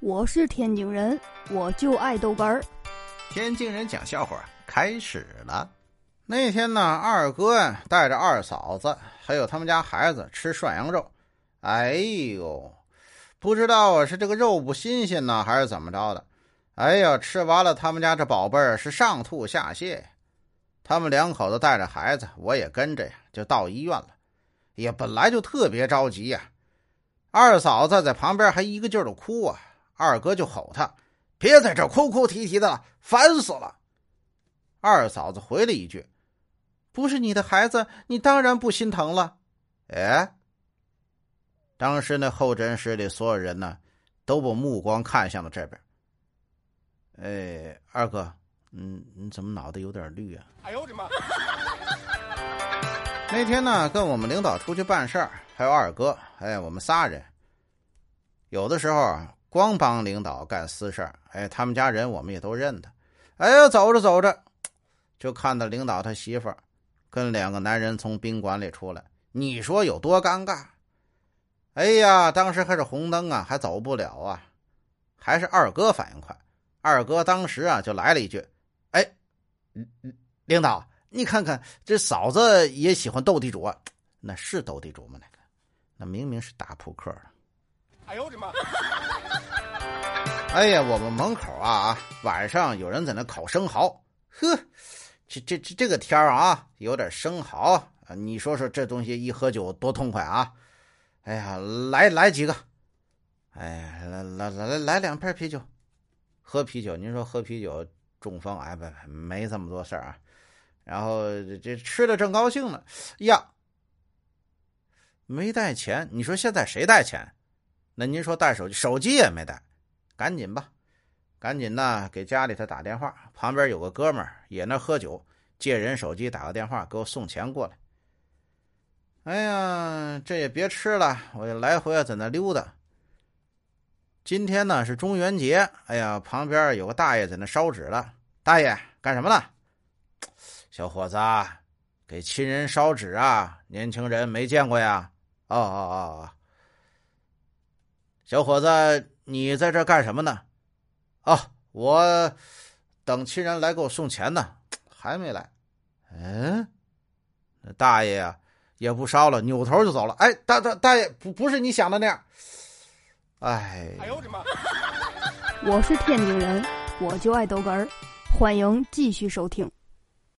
我是天津人，我就爱豆干儿。天津人讲笑话开始了。那天呢，二哥带着二嫂子还有他们家孩子吃涮羊肉。哎呦，不知道啊，是这个肉不新鲜呢，还是怎么着的？哎呀，吃完了，他们家这宝贝儿是上吐下泻。他们两口子带着孩子，我也跟着呀，就到医院了。也本来就特别着急呀，二嫂子在旁边还一个劲儿的哭啊。二哥就吼他：“别在这哭哭啼啼的了，烦死了！”二嫂子回了一句：“不是你的孩子，你当然不心疼了。”哎，当时那候诊室里所有人呢，都把目光看向了这边。哎，二哥，嗯，你怎么脑袋有点绿啊？哎呦我的妈！那天呢，跟我们领导出去办事儿，还有二哥，哎，我们仨人，有的时候啊。光帮领导干私事哎，他们家人我们也都认得。哎呀，走着走着，就看到领导他媳妇儿跟两个男人从宾馆里出来，你说有多尴尬？哎呀，当时还是红灯啊，还走不了啊，还是二哥反应快。二哥当时啊就来了一句：“哎，领导，你看看这嫂子也喜欢斗地主啊？那是斗地主吗？那个，那明明是打扑克的。”哎呦我的妈！哎呀，我们门口啊啊，晚上有人在那烤生蚝，呵，这这这这个天啊，有点生蚝，你说说这东西一喝酒多痛快啊！哎呀，来来几个，哎，来来来来来两瓶啤酒，喝啤酒，您说喝啤酒中风？哎，不没这么多事儿啊。然后这吃的正高兴呢，呀，没带钱，你说现在谁带钱？那您说带手机，手机也没带，赶紧吧，赶紧的给家里头打电话。旁边有个哥们儿也那喝酒，借人手机打个电话给我送钱过来。哎呀，这也别吃了，我就来回啊在那溜达。今天呢是中元节，哎呀，旁边有个大爷在那烧纸了。大爷干什么呢？小伙子，给亲人烧纸啊？年轻人没见过呀？哦哦哦哦。小伙子，你在这干什么呢？哦，我等亲人来给我送钱呢，还没来。嗯，那大爷呀也不烧了，扭头就走了。哎，大大大爷，不不是你想的那样。哎，哎呦我的妈！我是天津人，我就爱逗哏儿，欢迎继续收听。